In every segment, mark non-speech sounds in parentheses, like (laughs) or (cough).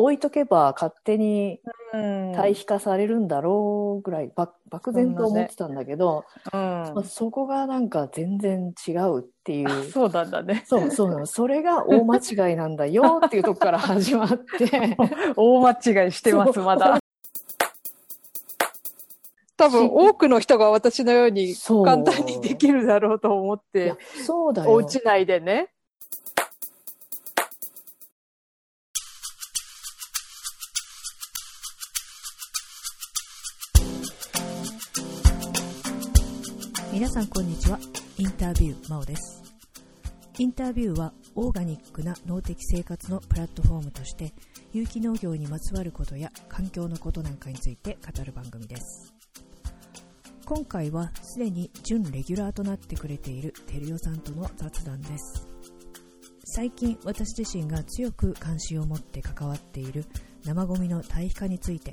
置いとけば勝手にうん対比化されるんだろうぐらい、ば漠然と思ってたんだけど、うんまあ、そこがなんか全然違うっていう。そうなんだね。そうそう。それが大間違いなんだよっていうとこから始まって。(laughs) 大間違いしてます、まだ。多分多くの人が私のように簡単にできるだろうと思って、そうだよ。お家内でね。さんこんにちは。インタビュー真央です。インタビューはオーガニックな農的生活のプラットフォームとして有機農業にまつわることや環境のことなんかについて語る番組です。今回はすでに準レギュラーとなってくれている照代さんとの雑談です。最近私自身が強く関心を持って関わっている生ゴミの堆肥化について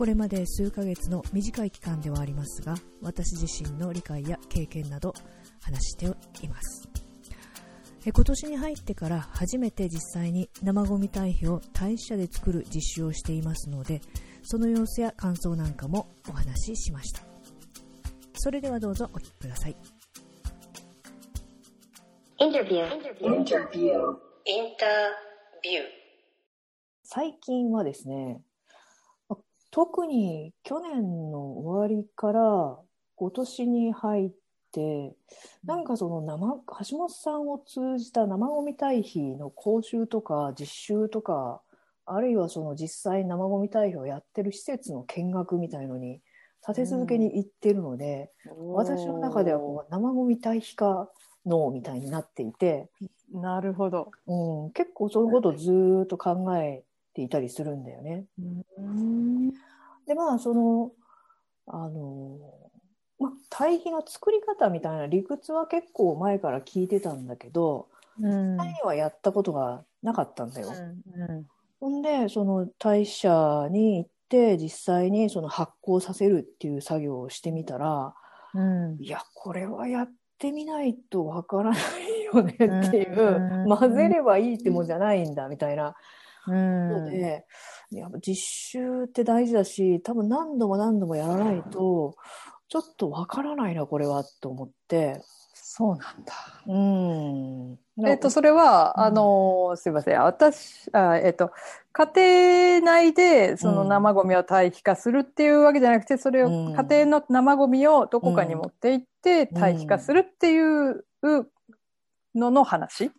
これまで数ヶ月の短い期間ではありますが私自身の理解や経験など話していますえ今年に入ってから初めて実際に生ゴミ堆肥を堆肥車で作る実習をしていますのでその様子や感想なんかもお話ししましたそれではどうぞお聞きください Interview. Interview. Interview. 最近はですね、ま特に去年の終わりから今年に入って、なん。かその生、橋本さんを通じた生ゴミ堆肥の講習とか実習とか、あるいはその実際生ゴミ堆肥をやってる施設の見学みたいのに立て続けに行ってるので、私の中ではこう生ゴミ堆肥化脳みたいになっていて、なるほど。うん、結構そういうことをずーっと考えていたりするんだよね。で、まあ、その、あの、まあ、堆肥の作り方みたいな理屈は結構前から聞いてたんだけど、うん。実際にはやったことがなかったんだよ。うんほんで、その堆肥車に行って、実際にその発酵させるっていう作業をしてみたら、うんいや、これはやってみないとわからないよねっていう、うん混ぜればいいってもんじゃないんだみたいなうんので、やっぱ実習って大事だし、多分何度も何度もやらないと、ちょっとわからないな、これは、と思って。そうなんだ。うん。えっと、それは、うんあの、すいません。私、あえっと、家庭内で、そのうん生ゴミを堆肥化するっていうわけじゃなくて、それを、うん家庭の生ゴミをどこかに持って行って、うん堆肥化するっていうのの話、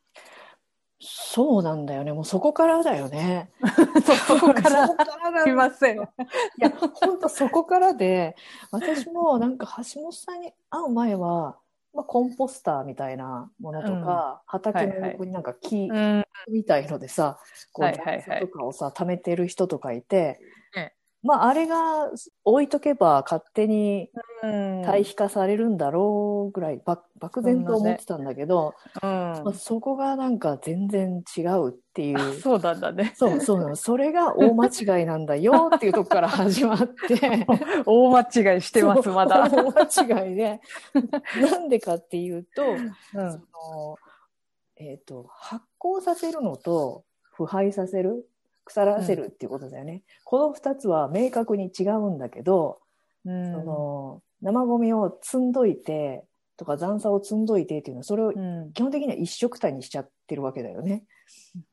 そうなんだよね。もうそこからだよね。(laughs) そこからそこからだすいません。いや、本当そこからで、私もなんか橋本さんに会う前は、まあ、コンポスターみたいなものとか、畑の横になんか木うん。みたいのでさ、こう、はいはいはい雑草とかをさ、貯めてる人とかいて、ええまあ、あれが置いとけば勝手にうん。堆肥化されるんだろうぐらい、ば漠然と思ってたんだけど、うんまあ、そこがなんか全然違うっていう。そうなんだね。そうそう。それが大間違いなんだよっていうとこから始まって。(laughs) 大間違いしてます、まだ。大間違いで。(laughs) なんでかっていうと、うんそのえっ、と、発酵させるのと腐敗させる、腐らせるっていうことだよね。この二つは明確に違うんだけど、うんその生ゴミを積んどいてとか残渣を積んどいてっていうのはそれをうん基本的には一色体にしちゃってるわけだよね。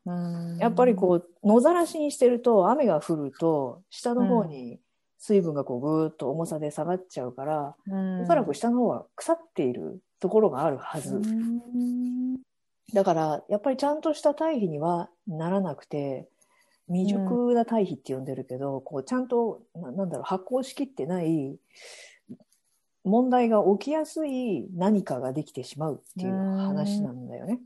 うんやっぱりこう野ざらしにしてると雨が降ると下の方に水分がこうぐーっと重さで下がっちゃうから、うんおそらく下の方は腐っているところがあるはず。うんだからやっぱりちゃんとした堆肥にはならなくて未熟な堆肥って呼んでるけど、こうちゃんとななんだろう発酵しきってない問題が起きやすい何かができてしまうっていう話なんだよね。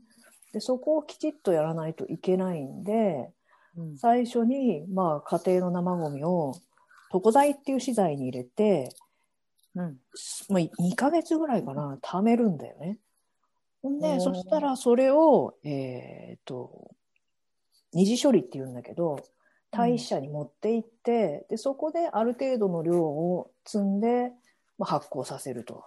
でそこをきちっとやらないといけないんでうん。最初に、まあ、家庭の生ゴミを床材っていう資材に入れて、うん。まあ、2ヶ月ぐらいかな、貯めるんだよね。ほんで、そしたらそれを、えっと、二次処理って言うんだけど、堆肥車に持って行って、で、そこである程度の量を積んで、まあ、発酵させると。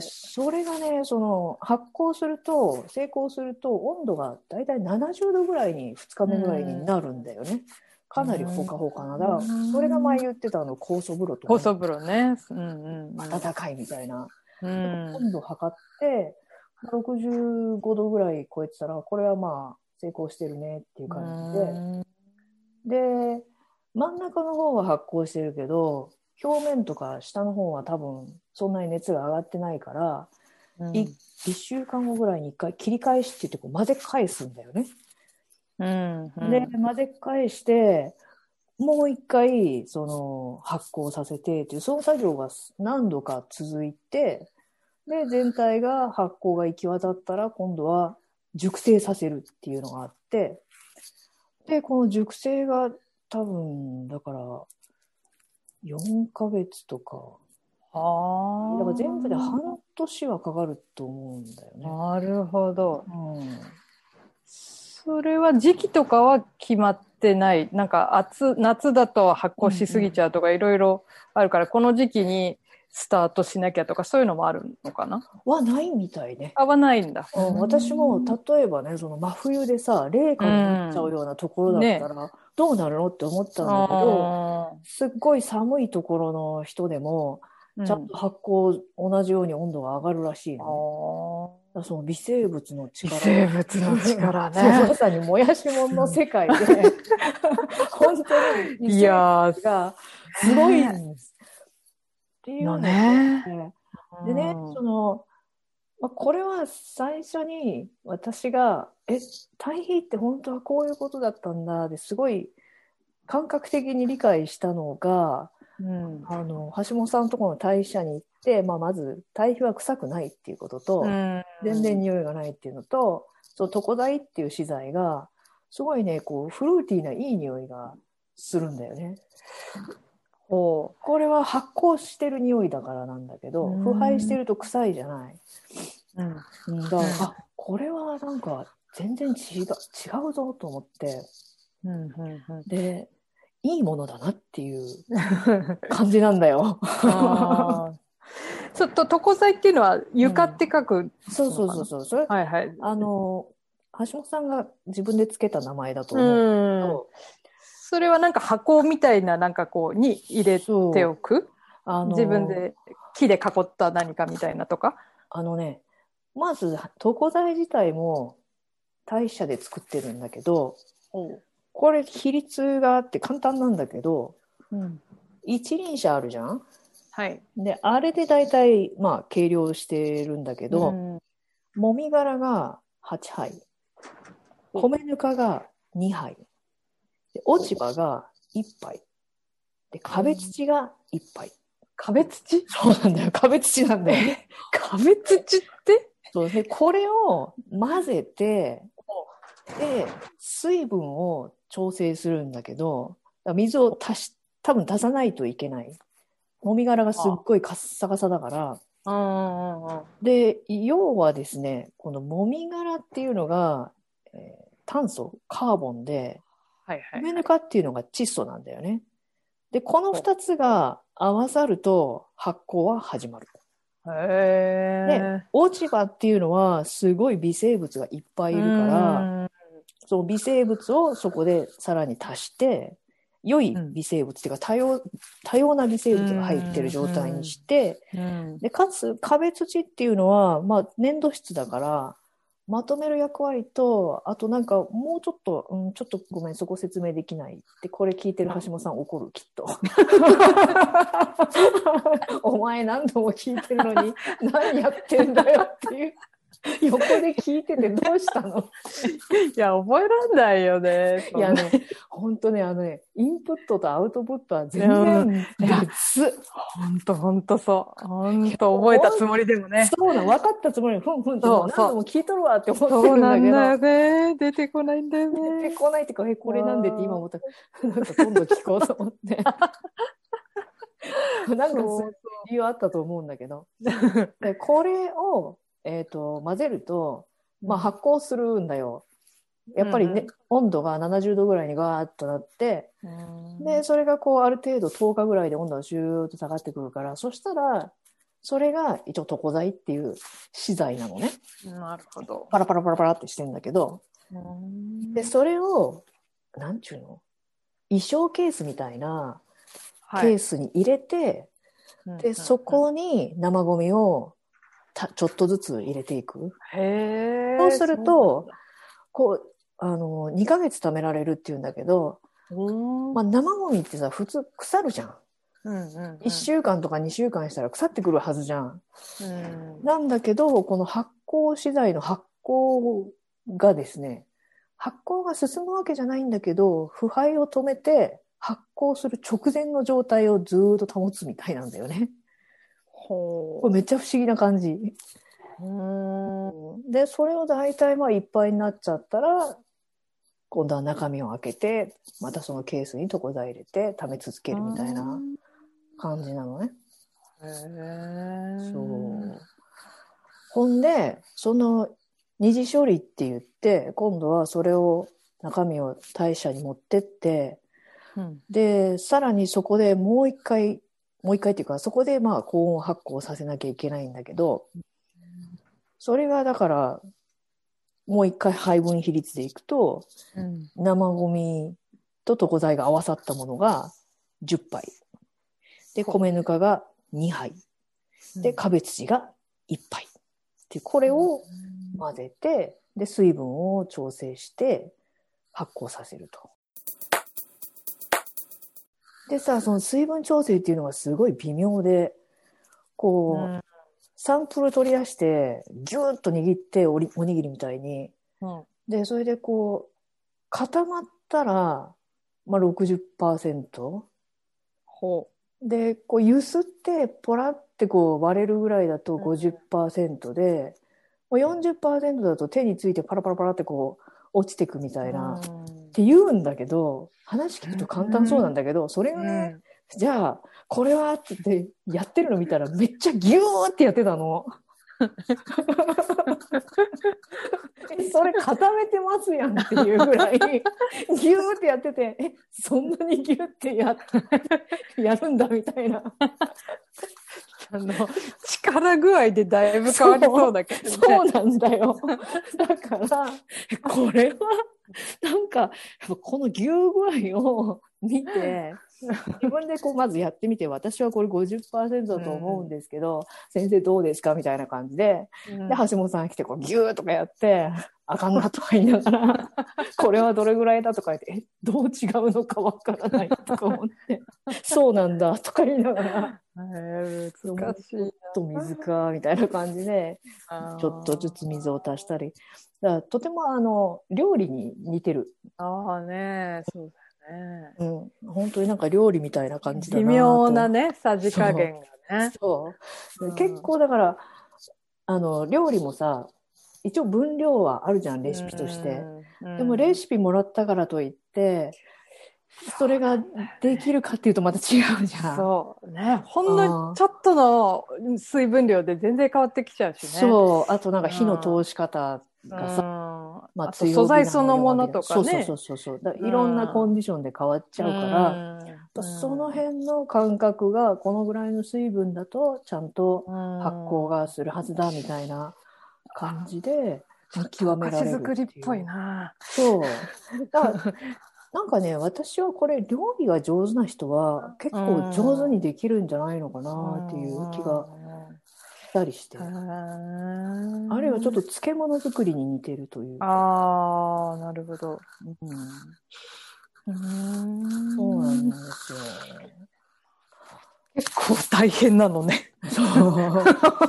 それがね、その発酵すると、成功すると、温度がだいたい70度ぐらいに、2日目ぐらいになるんだよね。かなりほかほかな。だから、それが前言ってたあの酵素風呂とかね、酵素風呂ね。うんうんうん。暖かいみたいな。うん。温度測って、65度ぐらい超えてたら、これはまあ、成功してるねっていう感じで。で、真ん中の方は発酵してるけど、表面とか下の方は多分そんなに熱が上がってないから、うんい1週間後ぐらいに1回切り返しって言ってこう混ぜ返すんだよね。うんうんで、混ぜ返して、もう一回、その、発酵させてっていう、その作業が何度か続いて、で、全体が発酵が行き渡ったら、今度は熟成させるっていうのがあって、で、この熟成が多分、だから、4ヶ月とか、ああ。だから全部で半年はかかると思うんだよね。なるほど。うんそれは時期とかは決まってない。なんか暑、夏だと発酵しすぎちゃうとかいろいろあるから、この時期にスタートしなきゃとかそういうのもあるのかな？はないみたいね。合わないんだ。うん、私も例えばねその真冬でさ冷夏になっちゃうようなところだったら、どうなるのって思ったんだけど、あすっごい寒いところの人でもーちゃんと発酵同じように温度が上がるらしいうんの、ねその微生物の微力生物の力そうまね。さにもやしもんの世界で。(laughs) 本当に微い生や物がすごいんです。っていうのね。でね、うんその、まあ、これは最初に私が、え、対比って本当はこういうことだったんだですごい感覚的に理解したのが、うんあの、橋本さんのところの代謝に行って、まあ、まず対比は臭くないっていうことと、うん全然匂いがないっていうのと、そう、床材っていう資材が、すごいね、こう、フルーティーないい匂いがするんだよね。ほこれは発酵してる匂いだからなんだけど、うん腐敗してると臭いじゃない。う。うんうん、だから、あ、これはなんか全然違う、違うぞと思って、うんうんうんで、いいものだなっていう感じなんだよ。ちょっと床材っていうのは床って書く。そうそうそうそう。それ、はいはい。あの、橋本さんが自分でつけた名前だとう思う。ん。それはなんか箱みたいななんかこうに入れておく？あの自分。で木で囲った何かみたいなとか？あのね、まず、床材自体も大社で作ってるんだけど、これ比率があって簡単なんだけど、うん。一輪車あるじゃん？はい。で、あれで大体、まあ、計量してるんだけど、うんもみ殻が8杯、米ぬかが2杯、で落ち葉が1杯、で、壁土が1杯。壁土？そうなんだよ。壁土なんだよね。壁土って？そうで、これを混ぜて、で、水分を調整するんだけど、水を足し、多分足さないといけない。もみ殻がすっごいカッサカサだから。で、要はですね、このもみ殻っていうのが、えー炭素、カーボンで、はいはい。米ぬかっていうのが窒素なんだよね。で、この二つが合わさると発酵は始まる。へで、落ち葉っていうのはすごい微生物がいっぱえ。いいるから、その微生物をそこでさらに足して、良い微生物っていうか多様、多様な微生物が入ってる状態にして、うん。で、かつ壁土っていうのは、まあ粘土質だから、まとめる役割と、あとなんかもうちょっと、うん、ちょっとごめん、そこ説明できないって、これ聞いてる橋本さん怒る、きっと。(laughs) お前何度も聞いてるのに、何やってんだよっていう。(laughs) 横で聞いててどうしたの？(laughs) いや、覚えらんないよね。いやね、ほんとね、あのね、インプットとアウトプットは全然別。ほんとほんとそう。ほんと覚えたつもりでもね。そうなん、分かったつもりに、ふんふんって、そう何度も聞いとるわって思ってそうるんだけど。なんだよね。出てこないんだよ出てね。こないってか、え、これなんでって今思った。なんか今度聞こうと思って。(laughs) なんかそう理由あったと思うんだけど。でこれを、えっ、と、混ぜると、まあ発酵するんだよ。やっぱりね、温度が70度ぐらいにガーッとなって、うん。で、それがこう、ある程度10日ぐらいで温度がシューッと下がってくるから、そしたら、それが一応床材っていう資材なのね。なるほど。パラパラパラパラってしてんだけど、で、それを、なんちゅうの？衣装ケースみたいなケースに入れて、で、そこに生ゴミをたちょっとずつ入れていく？へそうすると、こう、あの、2ヶ月貯められるっていうんだけど、まあ、生ゴミってさ、普通腐るじゃん。うんうんうん1週間とか2週間したら腐ってくるはずじゃん。うんなんだけど、この発酵資材の発酵がですね、発酵が進むわけじゃないんだけど、腐敗を止めて発酵する直前の状態をずーっと保つみたいなんだよね。ほこれめっちゃ不思議な感じ。う。うんで、それを大体まあいっぱいになっちゃったら、今度は中身を開けて、またそのケースに床材入れて食べ続けるみたいな感じなのね。へーそう。ほんで、その二次処理って言って、今度はそれを、中身を代謝に持ってって、うんで、さらにそこでもう一回、もう一回っていうか、そこでまあ高温発酵させなきゃいけないんだけど、それがだから、もう一回配分比率でいくと、うん生ゴミと床材が合わさったものが10杯。で、米ぬかが2杯。で、カベ土が1杯。で、これを混ぜて、で、水分を調整して発酵させると。でさ、その水分調整っていうのがすごい微妙で、こう、うん。サンプル取り出して、ギューッと握っておにぎりみたいに、うん。で、それでこう、固まったら、まあ60%。ほで、こう、ゆすって、ポラってこう割れるぐらいだとうん。50%で、もう40%だと手についてパラパラパラってこう、落ちてくみたいな、っうんて言うんだけど、話聞くと簡単そうなんだけど、それがね、じゃあ、これはって言って、やってるの見たらめっちゃギューってやってたの。(laughs) えそれ固めてますやんっていうぐらい、ギューってやってて、え、そんなにギューってや、やるんだみたいな。あの力具合でだいぶ変わりそうだけどね。そうなんだよ。だから、(laughs) これは、なんか、この牛具合を見て、(laughs) 自分でこうまずやってみて、私はこれ50%だと思うんですけど、先生どうですかみたいな感じで、うんで、橋本さん来て、こうギューとかやって、あかんなとか言いながら、(laughs) これはどれぐらいだとか言って、え、どう違うのかわからないとか思って、(laughs) そうなんだとか言いながら、へー難しいな。ちょっと水か、みたいな感じで、ちょっとずつ水を足したり。だとてもあの、料理に似てる。ああね、そう。うん。本当になんか料理みたいな感じだな微と妙なね、さじ加減がね。そう。うん結構だから、あの、料理もさ、一応分量はあるじゃん、レシピとして。うん。でもレシピもらったからといって、それができるかっていうとまた違うじゃん。そうね。ほんのちょっとの水分量で全然変わってきちゃうしね。そう。あとなんか火の通し方うん。がさ、まああと素材そのものとかね。そうそうそうそう。いろんなコンディションで変わっちゃうから、うん、その辺の感覚がこのぐらいの水分だとちゃんと発酵がするはずだみたいな感じで見極められる作りっぽいな。な。そう。(laughs) なんかね、私はこれ料理が上手な人は結構上手にできるんじゃないのかなっていう気がしたりして。ああるいはちょっと漬物作りに似てるというか。ああ、なるほど。うん、うんそうなんですよ。結構大変なのね。そう。ま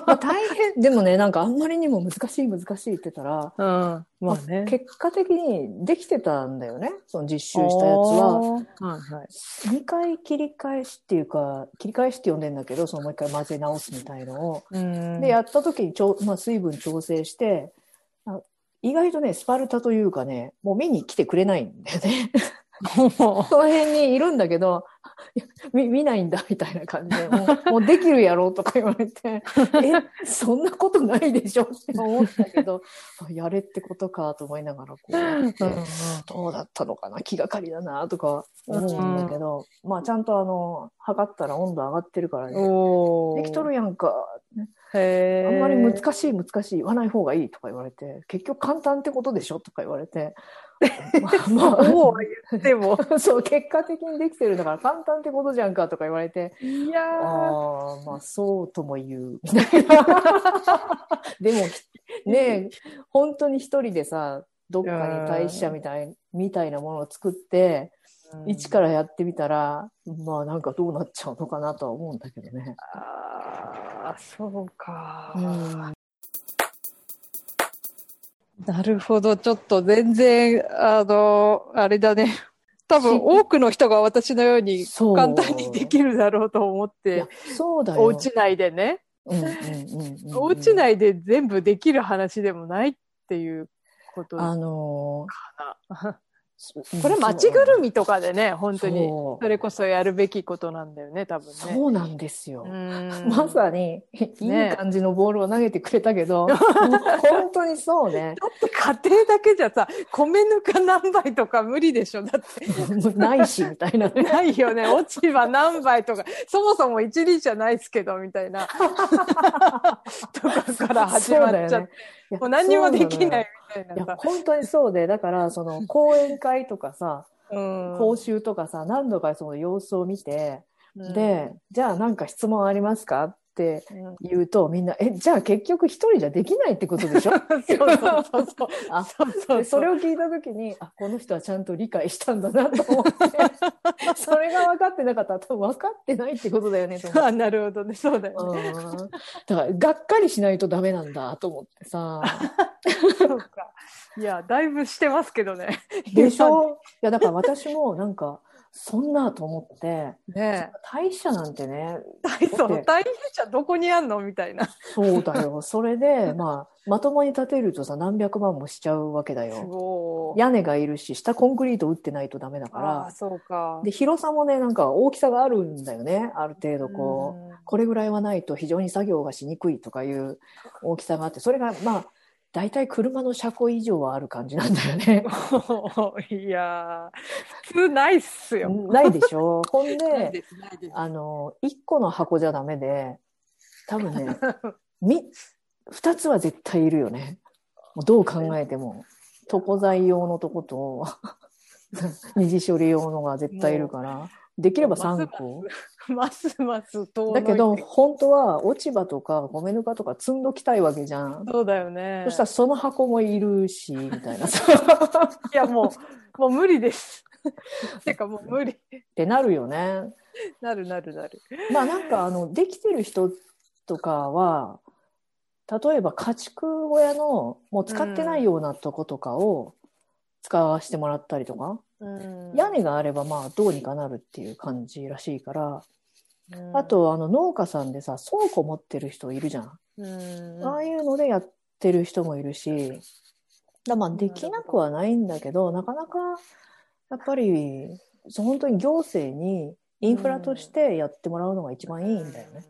あ大変。でもね、なんかあんまりにも難しい難しい言ってたら、うん。まあね。結果的にできてたんだよね。その実習したやつは。はいはい。2回切り返しっていうか、切り返しって呼んでんだけど、そのもう一回混ぜ直すみたいのを。うんで、やった時にちょ、まあ、水分調整して、あ意外とね、スパルタというかね、もう見に来てくれないんだよね。(laughs) その辺にいるんだけど、見見ないんだみたいな感じで、もうもうできるやろとか言われて、(laughs) え、そんなことないでしょって思ったけど、(laughs) あやれってことかと思いながらこうどうだったのかな気がかりだなとか思うんだけど、まあちゃんとあの、測ったら温度上がってるからね、できとるやんか、あんまり難しい難しい言わない方がいいとか言われて、結局簡単ってことでしょとか言われて、まあ、まあそうは言っても。(laughs) そう、結果的にできてるんだから簡単ってことじゃんかとか言われて、いやー。ああ、まあそうとも言う。みたいなでも、ねえ、本当に一人でさ、どっかに代謝みたいみたいなものを作って、一からやってみたら、まあなんかどうなっちゃうのかなとは思うんだけどね。ああ、そうか。うんなるほど。ちょっと全然、あの、あれだね。(laughs) 多分多くの人が私のように簡単にできるだろうと思っいてや、そうだよ。お家内でね。お家内で全部できる話でもないっていうことあかのな。ー (laughs) これ街ぐるみとかでね、本当にそれこそやるべきことなんだよね、多分ね。そうなんですよ。うんまさに、いい感じのボールを投げてくれたけど、(laughs) 本当にそうね。だって家庭だけじゃさ、米ぬか何杯とか無理でしょだって。(laughs) ないし、みたいなね。(laughs) ないよね。落ち葉何杯とか、そもそも一輪じゃないですけど、みたいな。とかから始まっちゃって、ねもう何にもできないみたいや。本当にそうで、だから、その、(laughs) 講演会とかさ、うん。講習とかさ、何度かその様子を見て、うん。で、じゃあなんか質問ありますか？ってうん言うと、みんな、え、じゃあ結局一人じゃできないってことでしょ？(laughs) そうそうそうそう。あそうそうでそれを聞いたときに、あ、この人はちゃんと理解したんだなと思って、(laughs) それが分かってなかったら多分分かってないってことだよねと思って。(laughs) あ、なるほどね。そうだよね。うんだから、がっかりしないとダメなんだと思ってさ。そうか。いや、だいぶしてますけどね。でしょ？いや、だから私もなんか、そんなと思って、ね代謝なんてね、え。その大変じゃどこにあんのみたいな。そうだよ。(laughs) それで、まあ、まともに建てるとさ、何百万もしちゃうわけだすよ。ごい。屋根がいるし、下コンクリート打ってないとダメだかあらあ、。そうか。で、広さもね、なんか大きさがあるんだよね。ある程度こう、これぐらいはないと非常に作業がしにくいとかいう大きさがあって、それがまあ、大体車の車庫以上はある感じなんだよね。うん。いやー、普通ないっすよ。ないでしょ？ほんで、で。あの、1個の箱じゃダメで、多分ね、(laughs) み、2つは絶対いるよね。もうどう考えても。(laughs) 床材用のとこと、(laughs) 二次処理用のが絶対いるから、できれば3個。(laughs) ますます遠だけど、本当は落ち葉とか米ぬかとか積んどきたいわけじゃん。そうだよね。そしたらその箱もいるし、みたいなさ。(laughs) いや、もう、もう無理です。(laughs) てかもう無理。ってなるよね。なるなるなる。まあなんかあの、できてる人とかは、例えば家畜小屋のもう使ってないようなとことかを使わせてもらったりとか、うん屋根があればまあどうにかなるっていう感じらしいから、うんあ、とあの農家さんでさ、倉庫持ってる人いるじゃん。うんああいうのでやってる人もいるし、だまあできなくはないんだけど、なかなかやっぱり本当に行政にインフラとしてやってもらうのが一番いいんだよね。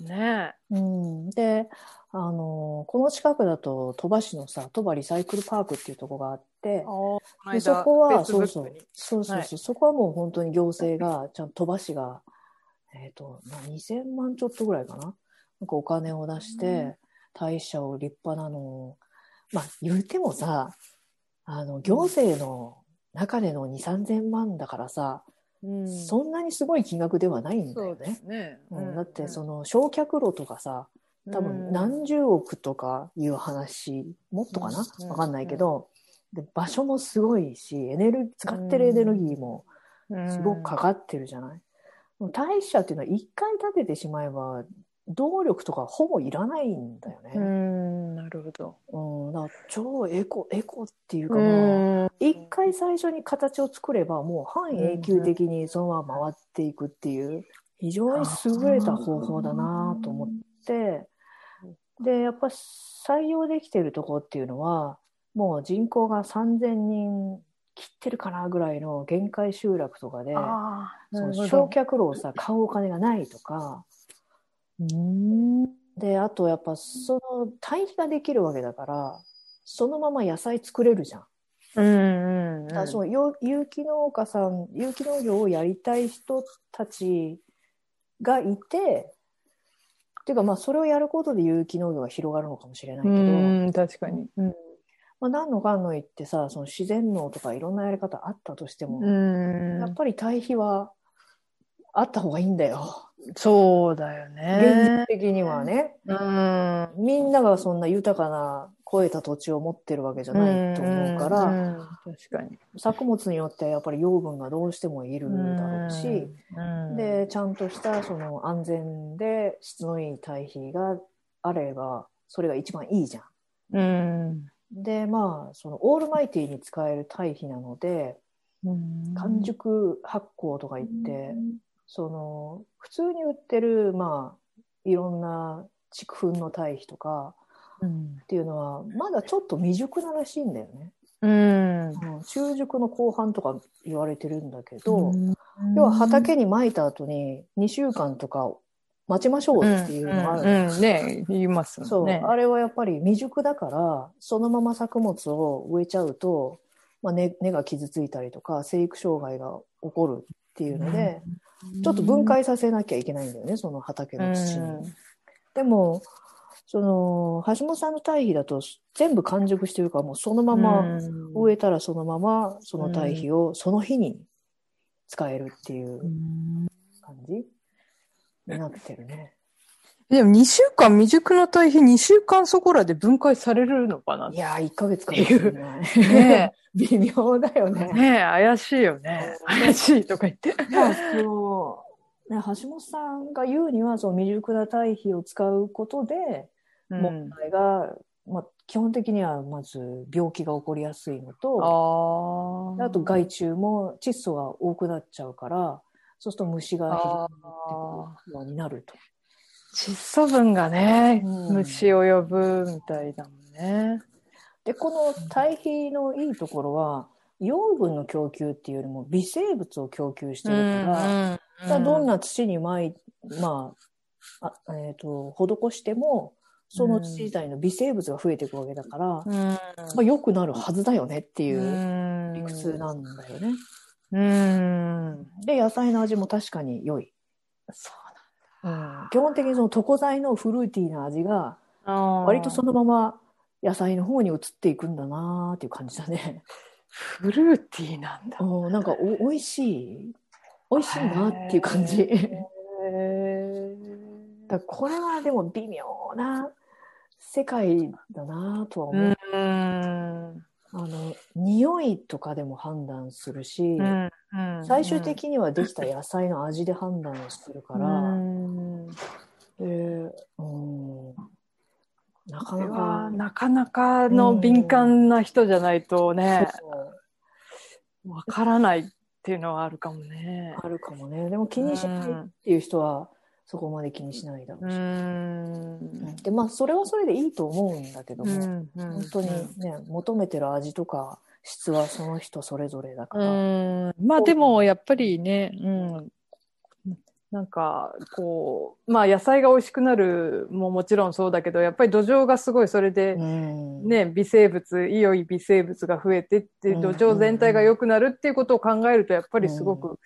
ねうん、であのこの近くだと鳥羽市のさ鳥羽リサイクルパークっていうとこがあってえ。でそこはそうそう。に。そうそうはい。そこはもう本当に行政がちゃんと鳥羽市が、えっとまあ2000万ちょっとぐらいかな。なんかお金を出して大社を立派なのを。まあ言うてもさあの行政の中での2 3 0 0万だからさ、うん。そんなにすごい金額ではないんだよね。ね。うん、だってその焼却炉とかさ多分何十億とかいう話もっとかな？うん。わかんないけどで場所もすごいしエネル使ってるエネルギーもすごくかかってるじゃない？もう大社っていうのは一回建ててしまえば動力とかほぼいらないんだようね。ん、なるほど。うん、だ超エコエコっていうかうまあん一回最初に形を作ればもう半永久的にそのまま回っていくっていう非常に優れた方法だなと思ってでやっぱ採用できてるとこっていうのはもう人口が3000人切ってるかなぐらいの限界集落とかで、その焼却炉をさ、買うお金がないとか、うん。で、あとやっぱその堆肥ができるわけだから、そのまま野菜作れるじゃん。うんうんだからそ有機農家さん、有機農業をやりたい人たちがいて、っていうかまあそれをやることで有機農業が広がるのかもしれないけうど、ん、確かに。うん。まあ何のかんの言ってさ、その自然農とかいろんなやり方あったとしても、うんやっぱり堆肥はあった方がいいんだよ。そうだよ現ね実。的にはね。うん。みんながそんな豊かな肥えた土地を持ってるわけじゃないと思うから、うんうん確かに。作物によってはやっぱり養分がどうしてもいるだろうし、うん、で、ちゃんとしたその安全で質のいい堆肥があれば、それが一番いいじゃん。うん。で、まあ、そのオールマイティに使える堆肥なので、うん完熟発酵とか言って、その、普通に売ってる、まあ、いろんな畜粉の堆肥とかうんっていうのは、まだちょっと未熟ならしいんだよね。うん。うん、中熟の後半とか言われてるんだけど、うん要は畑に撒いた後に2週間とか待ちましょうっていうのがある。うんうん。ね言いますもんそう、ね。あれはやっぱり未熟だから、そのまま作物を植えちゃうと、まあ、根根が傷ついたりとか、生育障害が起こるっていうので、ちょっと分解させなきゃいけないんだよね、その畑の土に。でも、その、橋本さんの堆肥だと全部完熟してるから、もうそのまま植えたらそのままその堆肥をその日に使えるっていう感じになってるね。でも2週間未熟の堆肥2週間そこらで分解されるのかないやー、1ヶ月かもしれない。ね (laughs) 微妙だよえ、ね。ねえ、怪しいよね。怪しいとか言って。まあ、その、ね、橋本さんが言うには、その未熟な堆肥を使うことで、問題が、まあ、基本的にはまず病気が起こりやすいのと、ああと害虫も窒素が多くなっちゃうから、そうすると虫があ非常にようになると。窒素分がね、うん虫を呼ぶみたいだもんね。で、この堆肥のいいところは、養分の供給っていうよりも微生物を供給してるから、だからどんな土にまい、まあ、あえっ、と、施しても、その土自体の微生物が増えていくわけだから、まうんあ、良くなるはずだよねっていううん理屈なんだよね。うん。で、野菜の味も確かに良い。そううん、基本的にその床材のフルーティーな味が、なん割とそのまま野菜の方に移っていくんだなーっていう感じだね。フルーティーなんだ。うんなんかお、美味しい。美味しいなっていう感じ。へだこれはでも微妙な世界だなとは思う。ーうん。あの、匂いとかでも判断するし、うん最終的にはできた野菜の味で判断するから、うん。でうん、なかなか、はなかなかの敏感な人じゃないとね、わからないっていうのはあるかもね。あるかもね。でも気にしないっていう人はそこまで気にしないだろううし。ん。で、まあ、それはそれでいいと思うんだけども、本本当にね、求めてる味とか質はその人それぞれだから。うん。まあでも、やっぱりね、うん。なんか、こう、まあ野菜が美味しくなるももちろんそうだけど、やっぱり土壌がすごいそれで、うんね、微生物、いよい微生物が増えてって、うん土壌全体が良くなるっていうことを考えると、やっぱりすごく、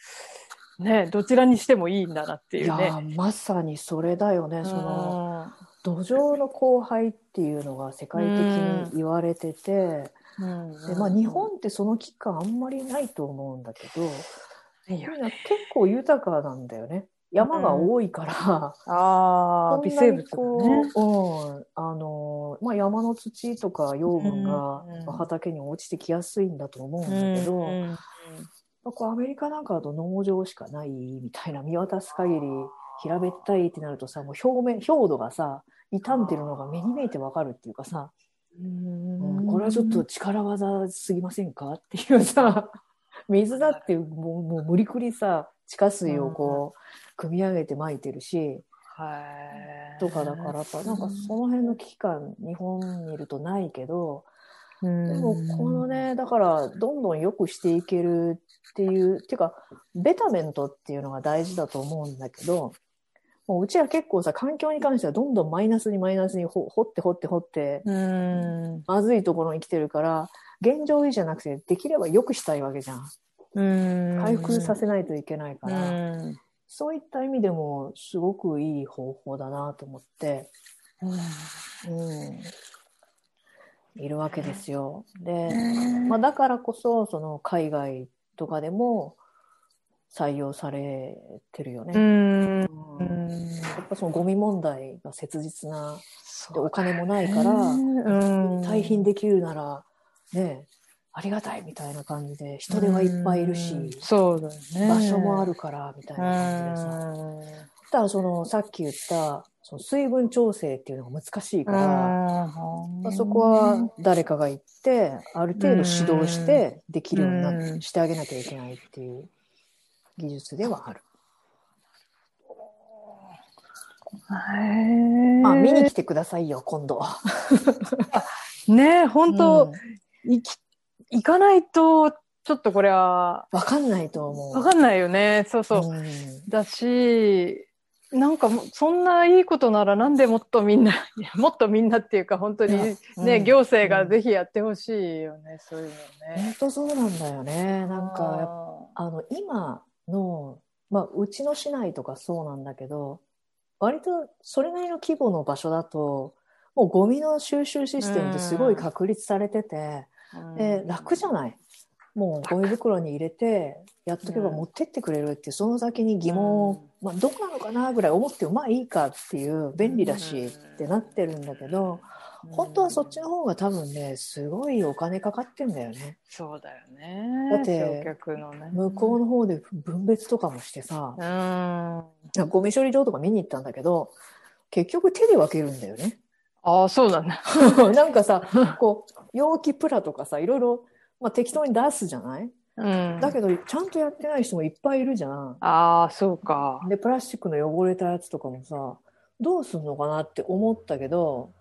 ね、どちらにしてもいいんだなっていうね。ーまさにそれだよね。その土壌の荒廃っていうのが世界的に言われてて、うん。でまあ、日本ってその危機感あんまりないと思うんだけど、いや。結構豊かなんだよね。山が多いから、ああ、そんな微生物がね。う、うん、あの、まあ、山の土とか養分が畑に落ちてきやすいんだと思うんだけど、うん。まあこうアメリカなんかだと農場しかないみたいな見渡す限り平べったいってなるとさ、もう表面、表土がさ、傷んでるのが目に見えてわかるっていうかさ、うんこれはちょっと力技すぎませんかっていうさ、(laughs) 水だってもうもう無理くりさ、地下水をこう、組み上げて撒いてるし、はい。とかだからさ、なんかその辺の危機感、日本にいるとないけど、でもこのね、だからどんどん良くしていけるっていう、っていうか、ベタメントっていうのが大事だと思うんだけど、もううちは結構さ、環境に関してはどんどんマイナスにマイナスにほ掘って掘って掘って、うん。まずいところに来てるから、現状維持じゃなくて、できれば良くしたいわけじゃん。うん。回復させないといけないかうら、ん。そういった意味でもすごくいい方法だなと思って、うん、いるわけですよ。で、まあ、だからこそ、その海外とかでも採用されてるよね。うん。うんやっぱそのゴミ問題が切実な、でお金もないから、うん。退品できるなら、ね、ありがたいみたいな感じで、人手はいっぱいいるしうん、そうだよね。場所もあるから、みたいな感じでさ。うんただそのさっき言ったその水分調整っていうのが難しいから、まあ、そこは誰かが行ってある程度指導してできるようになっうんしてあげなきゃいけないっていう技術ではある。へまあ見に来ててくださいよ今度。ね本当、うん。行き行かないとちょっとこれはわかんないと思う。わかんないよね。そうそう、うん。だしなんかそんないいことならなんでもっとみんな (laughs) もっとみんなっていうか本当にね、うん。行政がぜひやってほしいよね、そういうのね。本当そうなんだよね。なんかあの今の、まあ、うちの市内とかそうなんだけど割とそれなりの規模の場所だともうゴミの収集システムってすごい確立されてて、うん。で楽じゃない。もうゴミ袋に入れてやっとけばうん。持ってってくれるってその先に疑問を、まあ、どこなのかなぐらい思ってもまあいいかっていう便利だしってなってるんだけど本当はそっちの方が多分ねすごいお金かかってんだよね。そうだよね。だって。向こうの方で分別とかもしてさうん。あゴミ処理場とか見に行ったんだけど結局手で分けるんだよね。あ、そうなんだ。(laughs) なんかさこう容器プラとかさいろいろ、まあ、適当に出すじゃない？うん。だけどちゃんとやってない人もいっぱいいるじゃん。ああ、そうか。でプラスチックの汚れたやつとかもさどうすんのかなって思ったけど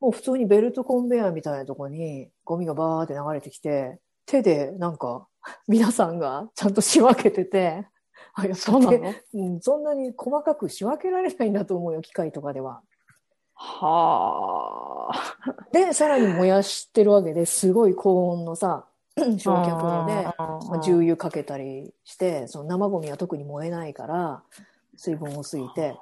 もう普通にベルトコンベヤーみたいなとこにゴミがバーって流れてきて手でなんか皆さんがちゃんと仕分けててあそうなの？うん、そんなに細かく仕分けられないんだと思うよ機械とかでは。はあ。でさらに燃やしてるわけですごい高温のさ (clears throat) 焼却炉で。まあ、重油かけたりしてその生ゴミは特に燃えないから水分多すぎて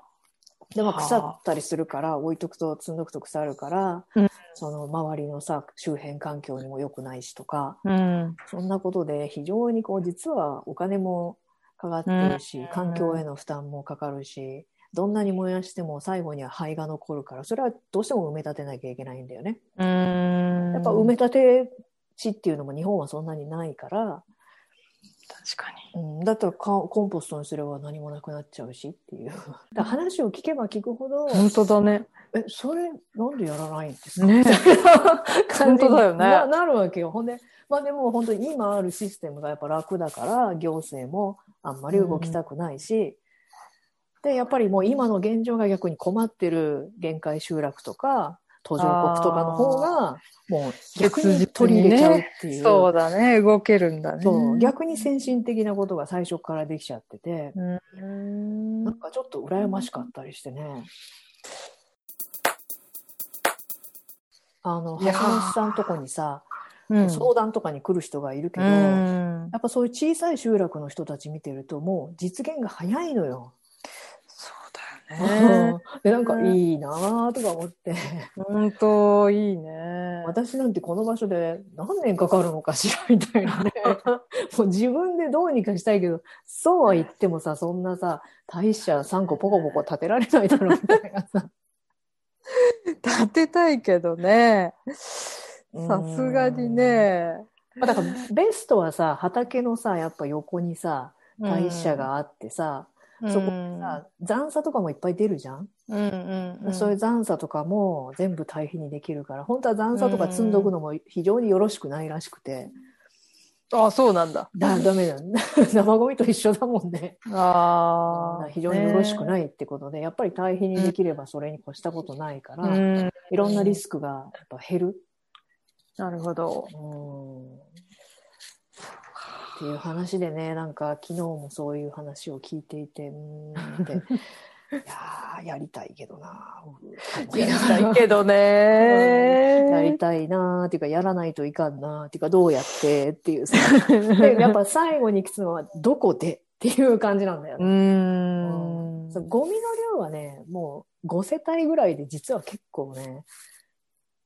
で、まあ、はあ腐ったりするから置いとくと積んどくと腐るから、うんその周りのさ周辺環境にも良くないしとかうん。そんなことで非常にこう実はお金もかかってるし、うん環境への負担もかかるしどんなに燃やしても最後には灰が残るからそれはどうしても埋め立てなきゃいけないんだよね。うん。やっぱ埋め立て地っていうのも日本はそんなにないから確かに。うん、だったらかコンポストにすれば何もなくなっちゃうしっていう。(laughs) だ話を聞けば聞くほど、本当だね。え、それなんでやらないんですか、ね本当だよねななるわけよ。ほんで、まあでも本当に今あるシステムがやっぱ楽だから、行政もあんまり動きたくないし、で、やっぱりもう今の現状が逆に困ってる限界集落とか、途上国とかの方が、もう逆に取り入れちゃうっていう。そうだね。動けるんだね。そう逆に先進的なことが最初からできちゃってて、うん。なんかちょっと羨ましかったりしてね。あの、橋本さんとこにさ、うん。相談とかに来る人がいるけど、うんやっぱそういう小さい集落の人たち見てると、もう実現が早いのよ。で、(laughs) なんかいいなぁとか思って、本当いいね。(laughs) 私なんてこの場所で何年かかるのかしらみたいなね。(laughs) もう自分でどうにかしたいけど、そうは言ってもさ、そんなさ、大社3個ポコポコ建てられないだろみたいなさ。立てたいけどね。さすがにね。まあ、だからベストはさ畑のさやっぱ横にさ大社があってさ、そこにさ残差とかもいっぱい出るじゃん、うんうんうん、そういう残差とかも全部堆肥にできるから本当は残差とか積んどくのも非常によろしくないらしくて、あそうなんだ。だダメだ (laughs) 生ゴミと一緒だもんねああ。非常によろしくい。ないってことで、やっぱり堆肥にできればそれに越したことないから、うん。いろんなリスクがやっぱ減るなるほど。うんっていう話でね、なんか昨日もそういう話を聞いていて、うーんって、(laughs) いやー、やりたいけどなー。(laughs) やりたいけどねやりたいなーっていうか、やらないといかんなーっていうか、どうやってっていうさ。(laughs) でやっぱ最後に聞くのは、どこでっていう感じなんだようね。ーん。ゴミの量はね、もう5世帯ぐらいで実は結構ね、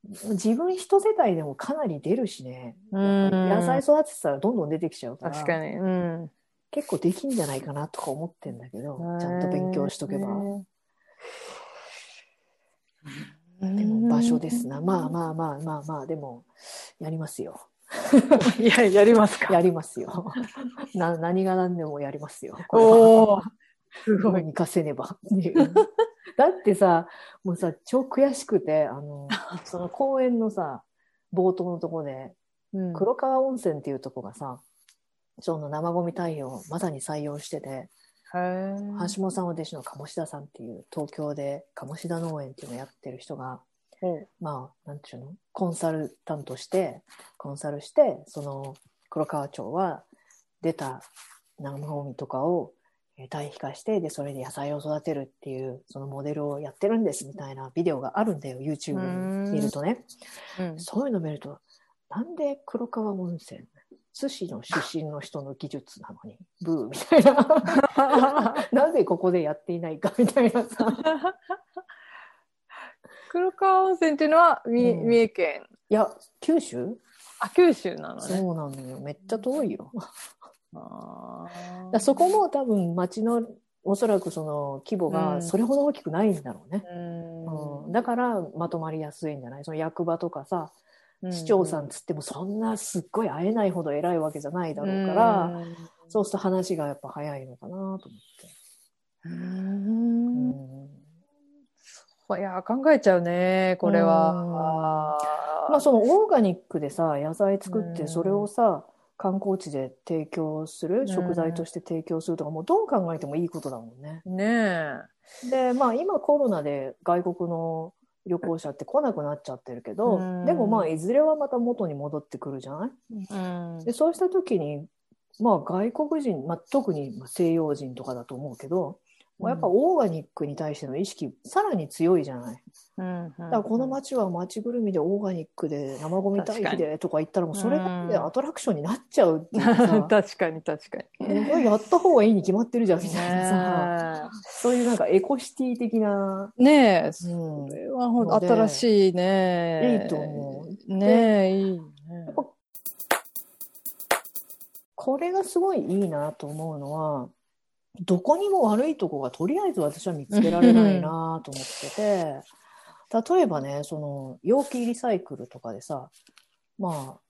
自分一世帯でもかなり出るしね、うん野菜育ててたらどんどん出てきちゃうから、確かに。うん。結構できんじゃないかなとか思ってんだけど、ちゃんと勉強しとけば。でも場所ですな。まあまあまあまあまあ、でも、やりますよ。(laughs) いや、やりますか。やりますよ。(laughs) な何が何でもやりますよ。こおお。すごい。にかせねばっていう。(laughs) だってさ、もうさ、超悔しくて、あの、(laughs) その公園のさ、冒頭のとこで、うん。黒川温泉っていうとこがさ、その生ゴミ対応をまさに採用してて、橋本さんは弟子の鴨志田さんっていう東京で鴨志田農園っていうのをやってる人が、まあ、なんていうの？コンサルタントして、コンサルして、その黒川町は出た生ゴミとかをえー堆肥化して、で、それで野菜を育てるっていう、そのモデルをやってるんですみたいなビデオがあるんだよ、YouTube に見るとね。うんそういうの見ると、なんで黒川温泉、津市の出身の人の技術なのに、ブーみたいな。(laughs) なぜここでやっていないかみたいなさ。黒川温泉っていうのは、みうん三重県。いや、九州？あ、九州なのね。そうなのよ。めっちゃ遠いよ。あだそこも多分町のおそらくその規模うん。がそれほど大きくないんだろうね。うん。うん。だからまとまりやすいんじゃない？その役場とかさ、市長さんつってもそんなすっごい会えないほど偉いわけじゃないだろうから、うん。そうすると話がやっぱ早いのかなと思って。ううん。んいや、考えちゃうね、これは。まあそのオーガニックでさ野菜作ってうん。それをさ観光地で提供する、ん食材として提供するとかもうどう考えてもいいことだもんね。ねでまあ今コロナで外国の旅行者って来なくなっちゃってるけど、うんでもまあいずれはまた元に戻ってくるじゃない？え。うんでそうした時にまあ外国人、まあ、特にまあ西洋人とかだと思うけど、まあやっぱオーガニックに対しての意識さらに強いじゃない。うんだからこの街は街ぐるみでオーガニックで生ゴミ堆肥でとか言ったらもうそれでアトラクションになっちゃうっていう確かに (laughs) 確かに。(laughs) やった方がいいに決まってるじゃんみたいなさ、ねそういうなんかエコシティ的な、え。ねえ。うんそれはほん新しいね。いいと思う。ねえ、いいね。これがすごいいいなと思うのは、どこにも悪いとこがとりあえず私は見つけられないなと思ってて、例えばね、その容器リサイクルとかでさ、まあ、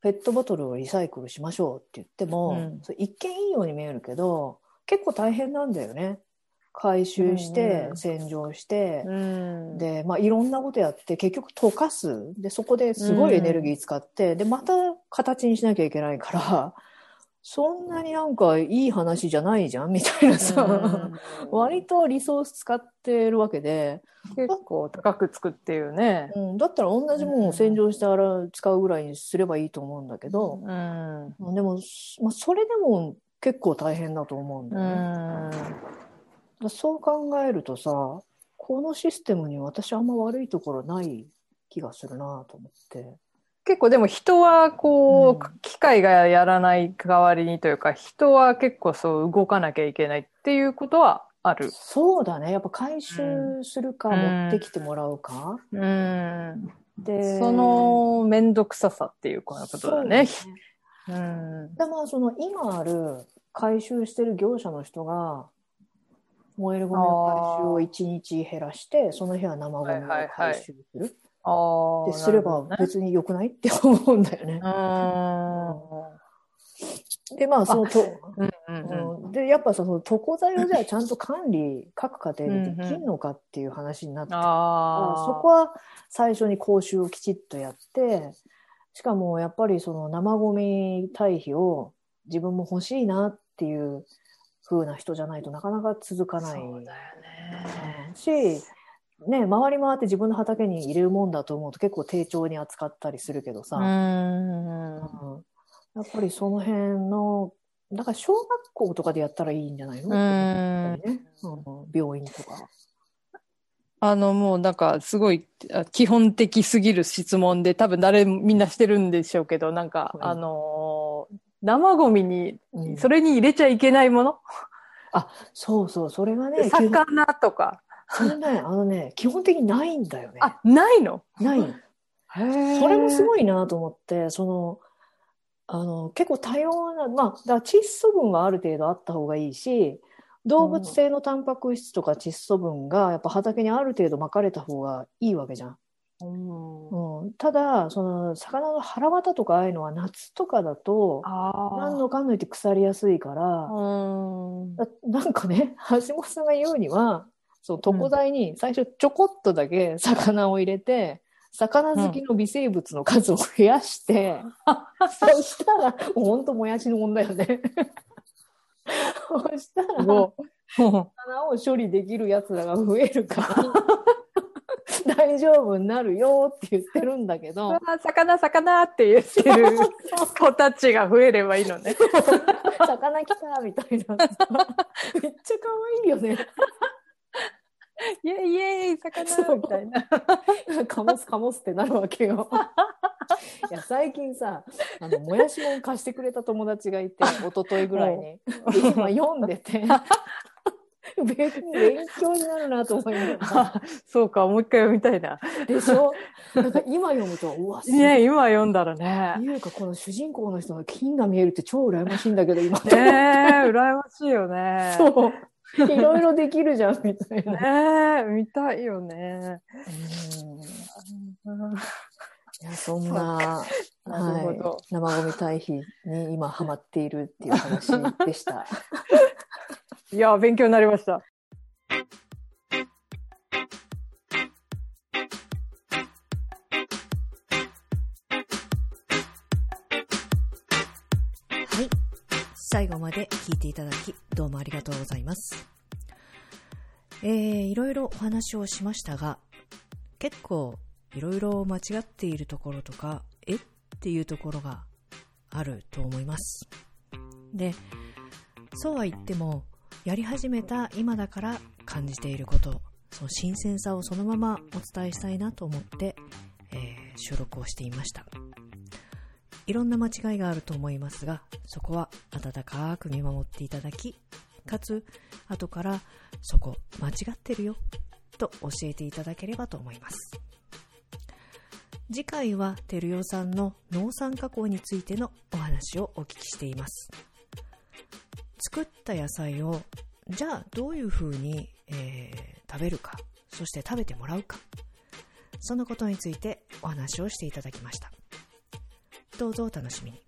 ペットボトルをリサイクルしましょうって言っても、うんそれ一見いいように見えるけど、結構大変なんだよね。回収してう、ん洗浄して、うん。で、まあ、いろんなことやって、結局溶かす。で、そこですごいエネルギー使って、で、また形にしなきゃいけないから、そんなになんかいい話じゃないじゃんみたいなさ、うん割とリソース使ってるわけで、結構高くつくっていうね。うん、だったら同じものを洗浄して洗う、使うぐらいにすればいいと思うんだけど、うん。でも、まあ、それでも結構大変だと思うんだうよね。ん。だからそう考えるとさ、このシステムに私あんま悪いところない気がするなと思って。結構でも人はこう、うん機械がやらない代わりにというか、人は結構そう動かなきゃいけないっていうことはある。そうだね。やっぱ回収するか、うん持ってきてもらうか。うん。で、その面倒くささっていうことだね。そううん。で、まあ、その今ある回収してる業者の人が、燃えるゴミの回収を1日減らして、その日は生ゴミを回収する。ああ。で、すれば別に良くないって思うんだよね。で、まあ、そのと、うんうんうんうんで、やっぱその床材をじゃあちゃんと管理、各家庭でできんのかっていう話になって、ああ。そこは最初に講習をきちっとやって、しかもやっぱりその生ゴミ堆肥を自分も欲しいなっていう風な人じゃないとなかなか続かない。そうだよね。し、ね、回り回って自分の畑に入れるもんだと思うと結構丁重に扱ったりするけどさ、うん。うん。やっぱりその辺の、だから小学校とかでやったらいいんじゃないの、ね。うん。病院とか。あの、もうなんか、すごい、あ基本的すぎる質問で、多分誰もみんなしてるんでしょうけど、なんか、はい。あのー生ゴミに、うん。それに入れちゃいけないもの、そうそう、それがね、魚とか。それね、(laughs) あのね、基本的にないんだよね。あ、ないの？ないそれもすい。ごいなと思って、その、あの、結構多様な、まあ、だ窒素分はある程度あった方がいいし、動物性のタンパク質とか窒素分がやっぱ畑にある程度まかれた方がいいわけじゃん。うんうん、ただ、その、魚の腹渡とかああいうのは夏とかだと。何のかんの言って腐りやすいから、うん。だなんかね、橋本さんが言うには、そう、床材に最初ちょこっとだけ魚を入れて、魚好きの微生物の数を増やして、(laughs) そしたら、もうほんともやしのもんだよね。そしたら。魚を処理できるやつらが増えるから、(laughs) 大丈夫になるよって言ってるんだけど、魚、魚って言ってる子たちが増えればいいのね。(laughs) 魚来たみたいなさ。めっちゃ可愛いよね。(laughs) イェイイェイ魚みたいな。(laughs) カモスカモスってなるわけよ。(laughs) いや最近さあのもやしもん貸してくれた友達がいて一昨日ぐらいにで今読んでて勉勉強になるなと思いながそうか、もう一回読みたいな。でしょ？なんか今読むとうわすげねえ今読んだらね。いうかこの主人公の人の金が見えるって超羨ましいんだけど今ねえ、羨ましいよね。そう (laughs) いろいろできるじゃんみたいな。ねえ、見たいよね。うんいやそんななるほどはい、生ゴミ堆肥に今ハマっているっていう話でした。(laughs) いや、勉強になりました。最後まで聞いていただき、どうもありがとうございます。えー、いろいろお話をしましたが、結構、いろいろ間違っているところとか、え？っていうところがあると思います。で、そうは言っても、やり始めた今だから感じていること、その新鮮さをそのままお伝えしたいなと思って、えー収録をしていました。いろんな間違いがあると思いますが、そこは温かく見守っていただき、かつ、後からそこ間違ってるよ、と教えていただければと思います。次回は、てるよさんの農産加工についてのお話をお聞きしています。作った野菜を、じゃあどういう風に、えー食べるか、そして食べてもらうか、そのことについてお話をしていただきました。どうぞお楽しみに。